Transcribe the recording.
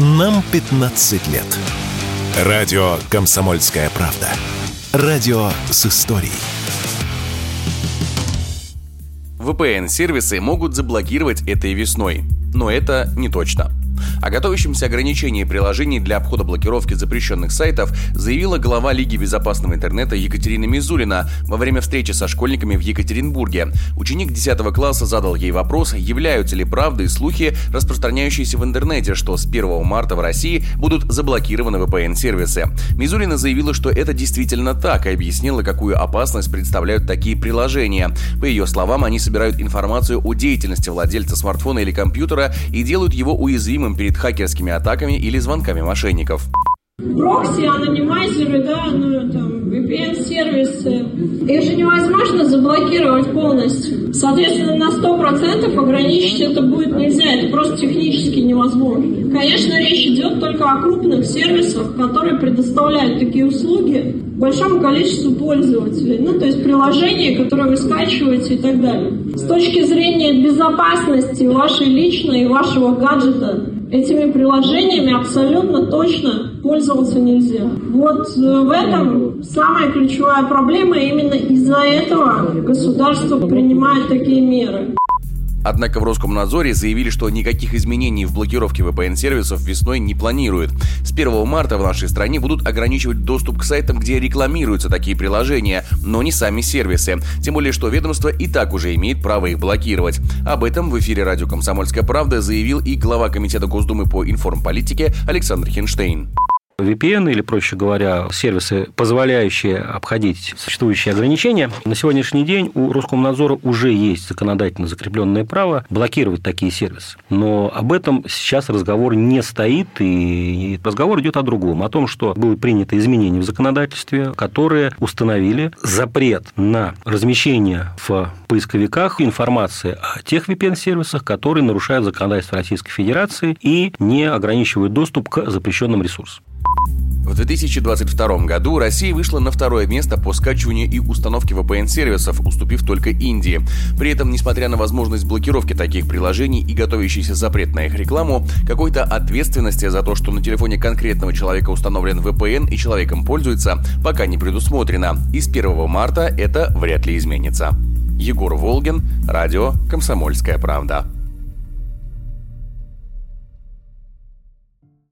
Нам 15 лет. Радио «Комсомольская правда». Радио с историей. VPN-сервисы могут заблокировать этой весной, но это не точно. О готовящемся ограничении приложений для обхода блокировки запрещенных сайтов заявила глава Лиги безопасного интернета Екатерина Мизулина во время встречи со школьниками в Екатеринбурге. Ученик 10 класса задал ей вопрос, являются ли правдой слухи, распространяющиеся в интернете, что с 1 марта в России будут заблокированы VPN-сервисы. Мизулина заявила, что это действительно так, и объяснила, какую опасность представляют такие приложения. По ее словам, они собирают информацию о деятельности владельца смартфона или компьютера и делают его уязвимым перед хакерскими атаками или звонками мошенников. Прокси, анонимайзеры, да, ну там, VPN-сервисы. Их же невозможно заблокировать полностью. Соответственно, на 100% ограничить это будет нельзя. Это просто технически невозможно. Конечно, речь идет только о крупных сервисах, которые предоставляют такие услуги большому количеству пользователей. Ну, то есть приложения, которые вы скачиваете и так далее. С точки зрения безопасности вашей личной и вашего гаджета, этими приложениями абсолютно точно пользоваться нельзя. Вот э, в этом самая ключевая проблема, именно из-за этого государство принимает такие меры. Однако в Роскомнадзоре заявили, что никаких изменений в блокировке VPN-сервисов весной не планируют. С 1 марта в нашей стране будут ограничивать доступ к сайтам, где рекламируются такие приложения, но не сами сервисы. Тем более, что ведомство и так уже имеет право их блокировать. Об этом в эфире радио «Комсомольская правда» заявил и глава Комитета Госдумы по информполитике Александр Хинштейн. VPN или, проще говоря, сервисы, позволяющие обходить существующие ограничения. На сегодняшний день у Роскомнадзора уже есть законодательно закрепленное право блокировать такие сервисы. Но об этом сейчас разговор не стоит, и разговор идет о другом, о том, что было принято изменения в законодательстве, которые установили запрет на размещение в поисковиках информации о тех VPN-сервисах, которые нарушают законодательство Российской Федерации и не ограничивают доступ к запрещенным ресурсам. В 2022 году Россия вышла на второе место по скачиванию и установке VPN-сервисов, уступив только Индии. При этом, несмотря на возможность блокировки таких приложений и готовящийся запрет на их рекламу, какой-то ответственности за то, что на телефоне конкретного человека установлен VPN и человеком пользуется, пока не предусмотрено. И с 1 марта это вряд ли изменится. Егор Волгин, радио «Комсомольская правда».